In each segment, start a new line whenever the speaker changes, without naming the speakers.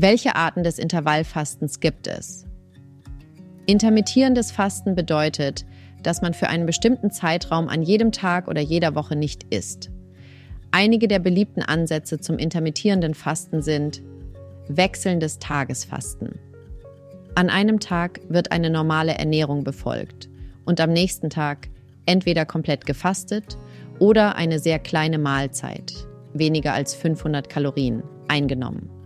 Welche Arten des Intervallfastens gibt es? Intermittierendes Fasten bedeutet, dass man für einen bestimmten Zeitraum an jedem Tag oder jeder Woche nicht isst. Einige der beliebten Ansätze zum intermittierenden Fasten sind wechselndes Tagesfasten. An einem Tag wird eine normale Ernährung befolgt und am nächsten Tag entweder komplett gefastet oder eine sehr kleine Mahlzeit, weniger als 500 Kalorien, eingenommen.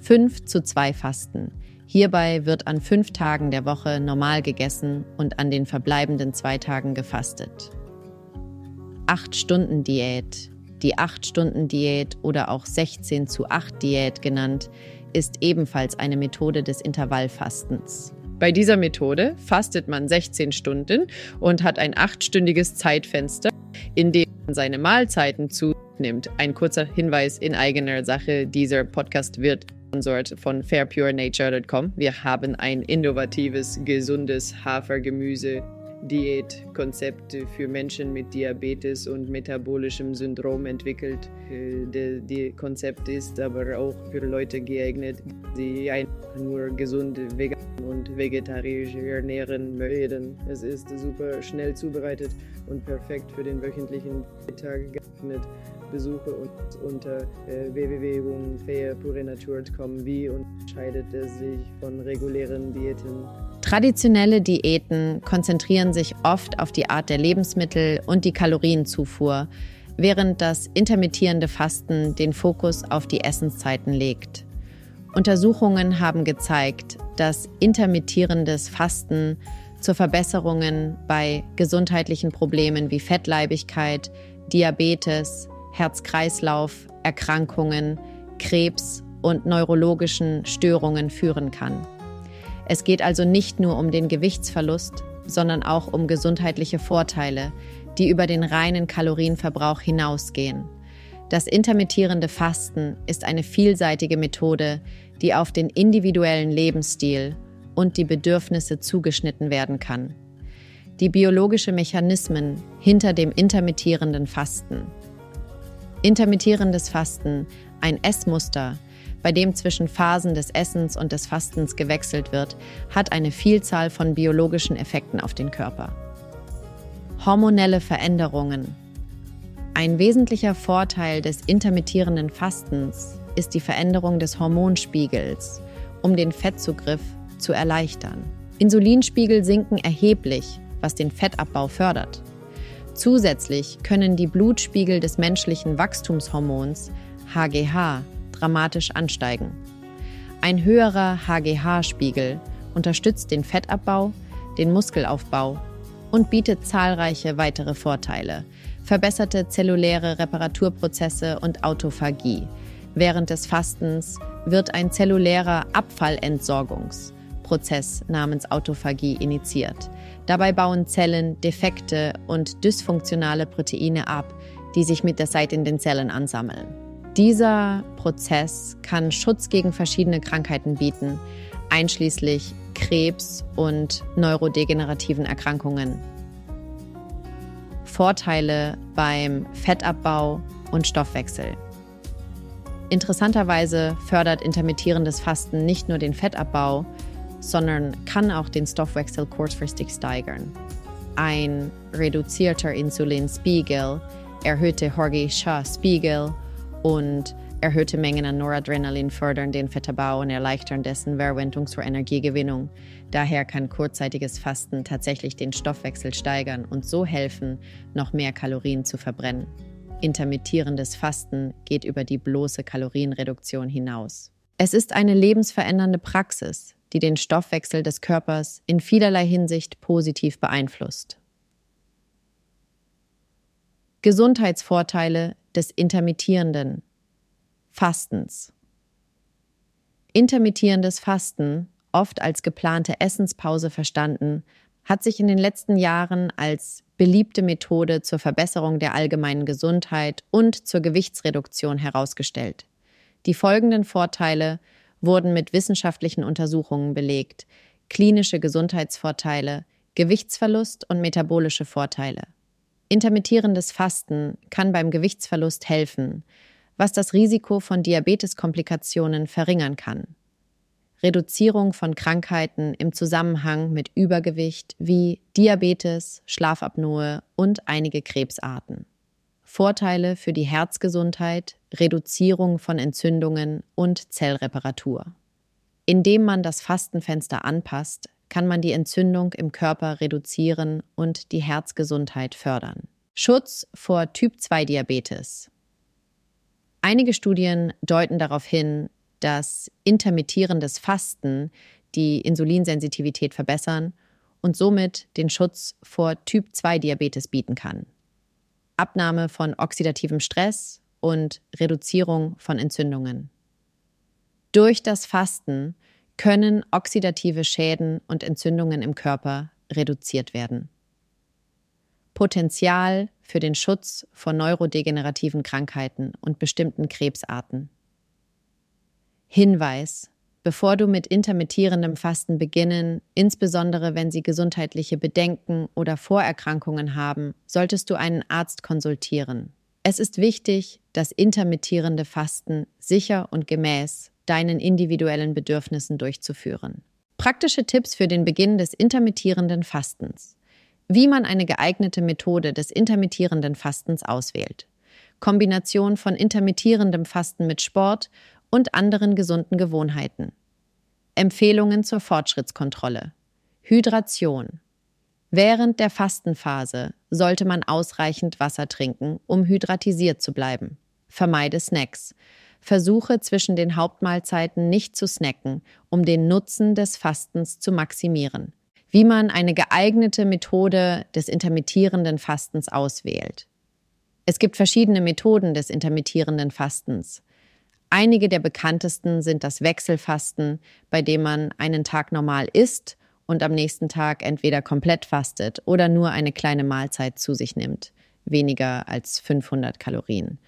5 zu 2 Fasten. Hierbei wird an fünf Tagen der Woche normal gegessen und an den verbleibenden zwei Tagen gefastet. 8-Stunden-Diät die 8-Stunden-Diät oder auch 16 zu 8 Diät genannt, ist ebenfalls eine Methode des Intervallfastens. Bei dieser Methode fastet man 16 Stunden und hat ein achtstündiges Zeitfenster, in dem man seine Mahlzeiten zunimmt. Ein kurzer Hinweis in eigener Sache, dieser Podcast wird gesponsert von fairpurenature.com. Wir haben ein innovatives, gesundes Hafergemüse Diätkonzepte für Menschen mit Diabetes und metabolischem Syndrom entwickelt. Das Konzept ist aber auch für Leute geeignet, die einfach nur gesund vegan und vegetarisch ernähren möchten. Es ist super schnell zubereitet und perfekt für den wöchentlichen Tag geeignet. Besuche uns unter äh, www.fairpurenature.com. Wie unterscheidet es sich von regulären Diäten? Traditionelle Diäten konzentrieren sich oft auf die Art der Lebensmittel und die Kalorienzufuhr, während das intermittierende Fasten den Fokus auf die Essenszeiten legt. Untersuchungen haben gezeigt, dass intermittierendes Fasten zu Verbesserungen bei gesundheitlichen Problemen wie Fettleibigkeit, Diabetes, Herz-Kreislauf, Erkrankungen, Krebs und neurologischen Störungen führen kann. Es geht also nicht nur um den Gewichtsverlust, sondern auch um gesundheitliche Vorteile, die über den reinen Kalorienverbrauch hinausgehen. Das intermittierende Fasten ist eine vielseitige Methode, die auf den individuellen Lebensstil und die Bedürfnisse zugeschnitten werden kann. Die biologische Mechanismen hinter dem intermittierenden Fasten. Intermittierendes Fasten, ein Essmuster, bei dem zwischen Phasen des Essens und des Fastens gewechselt wird, hat eine Vielzahl von biologischen Effekten auf den Körper. Hormonelle Veränderungen. Ein wesentlicher Vorteil des intermittierenden Fastens ist die Veränderung des Hormonspiegels, um den Fettzugriff zu erleichtern. Insulinspiegel sinken erheblich, was den Fettabbau fördert. Zusätzlich können die Blutspiegel des menschlichen Wachstumshormons HGH dramatisch ansteigen. Ein höherer HGH-Spiegel unterstützt den Fettabbau, den Muskelaufbau und bietet zahlreiche weitere Vorteile, verbesserte zelluläre Reparaturprozesse und Autophagie. Während des Fastens wird ein zellulärer Abfallentsorgungsprozess namens Autophagie initiiert. Dabei bauen Zellen defekte und dysfunktionale Proteine ab, die sich mit der Zeit in den Zellen ansammeln. Dieser Prozess kann Schutz gegen verschiedene Krankheiten bieten, einschließlich Krebs und neurodegenerativen Erkrankungen. Vorteile beim Fettabbau und Stoffwechsel. Interessanterweise fördert intermittierendes Fasten nicht nur den Fettabbau, sondern kann auch den Stoffwechsel kurzfristig steigern. Ein reduzierter Insulinspiegel, erhöhte Horgy-Shaw-Spiegel und erhöhte Mengen an Noradrenalin fördern den Fettabbau und erleichtern dessen Verwendung zur Energiegewinnung. Daher kann kurzzeitiges Fasten tatsächlich den Stoffwechsel steigern und so helfen, noch mehr Kalorien zu verbrennen. Intermittierendes Fasten geht über die bloße Kalorienreduktion hinaus. Es ist eine lebensverändernde Praxis, die den Stoffwechsel des Körpers in vielerlei Hinsicht positiv beeinflusst. Gesundheitsvorteile des intermittierenden Fastens. Intermittierendes Fasten, oft als geplante Essenspause verstanden, hat sich in den letzten Jahren als beliebte Methode zur Verbesserung der allgemeinen Gesundheit und zur Gewichtsreduktion herausgestellt. Die folgenden Vorteile wurden mit wissenschaftlichen Untersuchungen belegt. Klinische Gesundheitsvorteile, Gewichtsverlust und metabolische Vorteile. Intermittierendes Fasten kann beim Gewichtsverlust helfen, was das Risiko von Diabeteskomplikationen verringern kann. Reduzierung von Krankheiten im Zusammenhang mit Übergewicht wie Diabetes, Schlafapnoe und einige Krebsarten. Vorteile für die Herzgesundheit, Reduzierung von Entzündungen und Zellreparatur. Indem man das Fastenfenster anpasst, kann man die Entzündung im Körper reduzieren und die Herzgesundheit fördern. Schutz vor Typ-2-Diabetes. Einige Studien deuten darauf hin, dass intermittierendes Fasten die Insulinsensitivität verbessern und somit den Schutz vor Typ-2-Diabetes bieten kann. Abnahme von oxidativem Stress und Reduzierung von Entzündungen. Durch das Fasten können oxidative Schäden und Entzündungen im Körper reduziert werden. Potenzial für den Schutz vor neurodegenerativen Krankheiten und bestimmten Krebsarten. Hinweis. Bevor du mit intermittierendem Fasten beginnen, insbesondere wenn sie gesundheitliche Bedenken oder Vorerkrankungen haben, solltest du einen Arzt konsultieren. Es ist wichtig, das intermittierende Fasten sicher und gemäß deinen individuellen Bedürfnissen durchzuführen. Praktische Tipps für den Beginn des intermittierenden Fastens. Wie man eine geeignete Methode des intermittierenden Fastens auswählt. Kombination von intermittierendem Fasten mit Sport und anderen gesunden Gewohnheiten. Empfehlungen zur Fortschrittskontrolle. Hydration. Während der Fastenphase sollte man ausreichend Wasser trinken, um hydratisiert zu bleiben. Vermeide Snacks. Versuche zwischen den Hauptmahlzeiten nicht zu snacken, um den Nutzen des Fastens zu maximieren. Wie man eine geeignete Methode des intermittierenden Fastens auswählt. Es gibt verschiedene Methoden des intermittierenden Fastens. Einige der bekanntesten sind das Wechselfasten, bei dem man einen Tag normal isst und am nächsten Tag entweder komplett fastet oder nur eine kleine Mahlzeit zu sich nimmt, weniger als 500 Kalorien.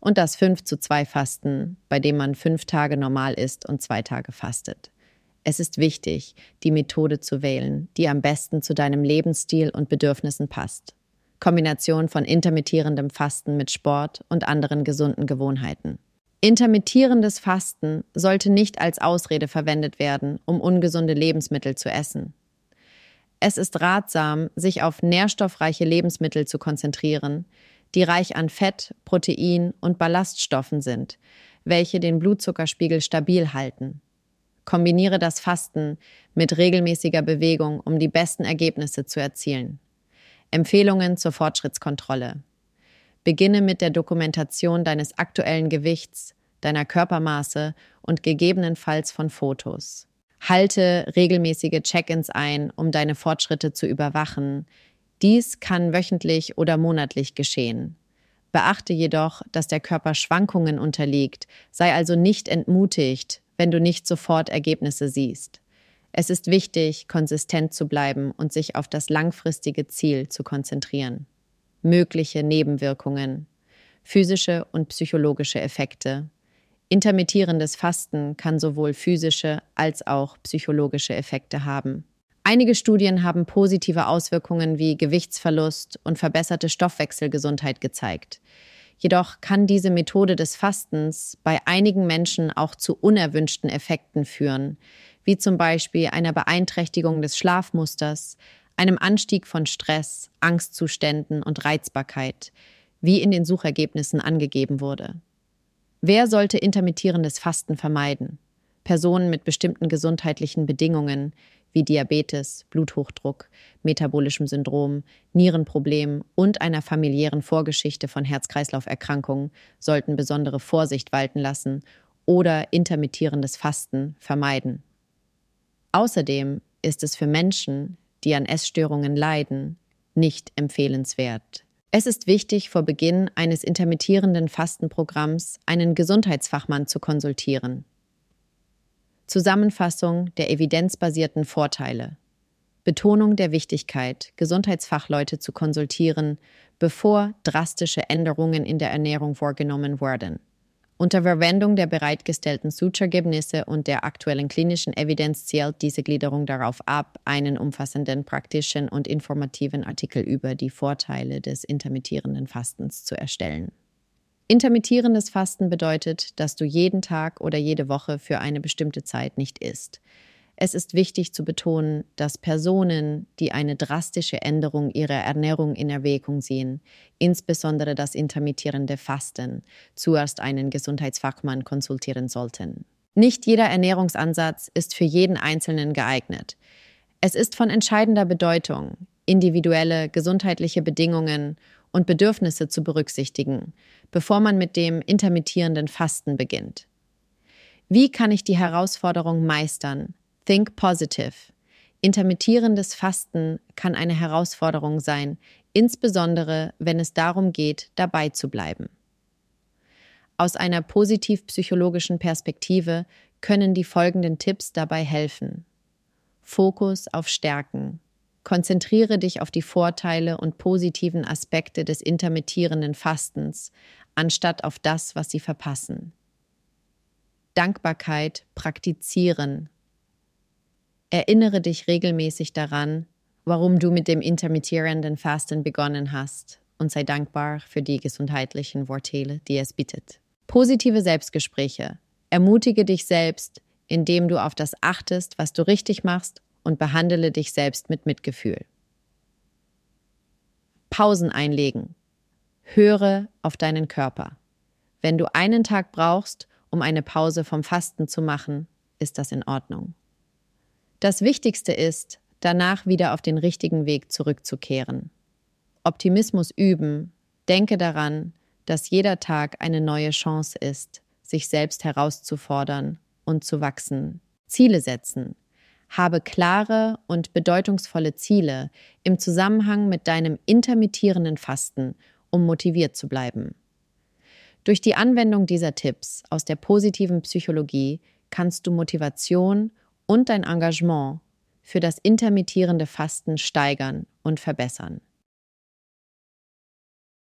Und das 5 zu 2 Fasten, bei dem man fünf Tage normal isst und zwei Tage fastet. Es ist wichtig, die Methode zu wählen, die am besten zu deinem Lebensstil und Bedürfnissen passt. Kombination von intermittierendem Fasten mit Sport und anderen gesunden Gewohnheiten. Intermittierendes Fasten sollte nicht als Ausrede verwendet werden, um ungesunde Lebensmittel zu essen. Es ist ratsam, sich auf nährstoffreiche Lebensmittel zu konzentrieren, die reich an Fett, Protein und Ballaststoffen sind, welche den Blutzuckerspiegel stabil halten. Kombiniere das Fasten mit regelmäßiger Bewegung, um die besten Ergebnisse zu erzielen. Empfehlungen zur Fortschrittskontrolle. Beginne mit der Dokumentation deines aktuellen Gewichts, deiner Körpermaße und gegebenenfalls von Fotos. Halte regelmäßige Check-ins ein, um deine Fortschritte zu überwachen. Dies kann wöchentlich oder monatlich geschehen. Beachte jedoch, dass der Körper Schwankungen unterliegt, sei also nicht entmutigt, wenn du nicht sofort Ergebnisse siehst. Es ist wichtig, konsistent zu bleiben und sich auf das langfristige Ziel zu konzentrieren mögliche Nebenwirkungen, physische und psychologische Effekte. Intermittierendes Fasten kann sowohl physische als auch psychologische Effekte haben. Einige Studien haben positive Auswirkungen wie Gewichtsverlust und verbesserte Stoffwechselgesundheit gezeigt. Jedoch kann diese Methode des Fastens bei einigen Menschen auch zu unerwünschten Effekten führen, wie zum Beispiel einer Beeinträchtigung des Schlafmusters, einem Anstieg von Stress, Angstzuständen und Reizbarkeit, wie in den Suchergebnissen angegeben wurde. Wer sollte intermittierendes Fasten vermeiden? Personen mit bestimmten gesundheitlichen Bedingungen wie Diabetes, Bluthochdruck, metabolischem Syndrom, Nierenproblemen und einer familiären Vorgeschichte von Herz-Kreislauf-Erkrankungen sollten besondere Vorsicht walten lassen oder intermittierendes Fasten vermeiden. Außerdem ist es für Menschen, die an Essstörungen leiden, nicht empfehlenswert. Es ist wichtig, vor Beginn eines intermittierenden Fastenprogramms einen Gesundheitsfachmann zu konsultieren. Zusammenfassung der evidenzbasierten Vorteile. Betonung der Wichtigkeit, Gesundheitsfachleute zu konsultieren, bevor drastische Änderungen in der Ernährung vorgenommen werden. Unter Verwendung der bereitgestellten Suchergebnisse und der aktuellen klinischen Evidenz zielt diese Gliederung darauf ab, einen umfassenden praktischen und informativen Artikel über die Vorteile des intermittierenden Fastens zu erstellen. Intermittierendes Fasten bedeutet, dass du jeden Tag oder jede Woche für eine bestimmte Zeit nicht isst. Es ist wichtig zu betonen, dass Personen, die eine drastische Änderung ihrer Ernährung in Erwägung ziehen, insbesondere das intermittierende Fasten, zuerst einen Gesundheitsfachmann konsultieren sollten. Nicht jeder Ernährungsansatz ist für jeden Einzelnen geeignet. Es ist von entscheidender Bedeutung, individuelle gesundheitliche Bedingungen und Bedürfnisse zu berücksichtigen, bevor man mit dem intermittierenden Fasten beginnt. Wie kann ich die Herausforderung meistern? Think positive. Intermittierendes Fasten kann eine Herausforderung sein, insbesondere wenn es darum geht, dabei zu bleiben. Aus einer positiv-psychologischen Perspektive können die folgenden Tipps dabei helfen. Fokus auf Stärken. Konzentriere dich auf die Vorteile und positiven Aspekte des intermittierenden Fastens, anstatt auf das, was sie verpassen. Dankbarkeit praktizieren. Erinnere dich regelmäßig daran, warum du mit dem intermittierenden Fasten begonnen hast und sei dankbar für die gesundheitlichen Vorteile, die es bietet. Positive Selbstgespräche. Ermutige dich selbst, indem du auf das achtest, was du richtig machst und behandle dich selbst mit Mitgefühl. Pausen einlegen. Höre auf deinen Körper. Wenn du einen Tag brauchst, um eine Pause vom Fasten zu machen, ist das in Ordnung. Das Wichtigste ist, danach wieder auf den richtigen Weg zurückzukehren. Optimismus üben. Denke daran, dass jeder Tag eine neue Chance ist, sich selbst herauszufordern und zu wachsen. Ziele setzen. Habe klare und bedeutungsvolle Ziele im Zusammenhang mit deinem intermittierenden Fasten, um motiviert zu bleiben. Durch die Anwendung dieser Tipps aus der positiven Psychologie kannst du Motivation und dein Engagement für das intermittierende Fasten steigern und verbessern.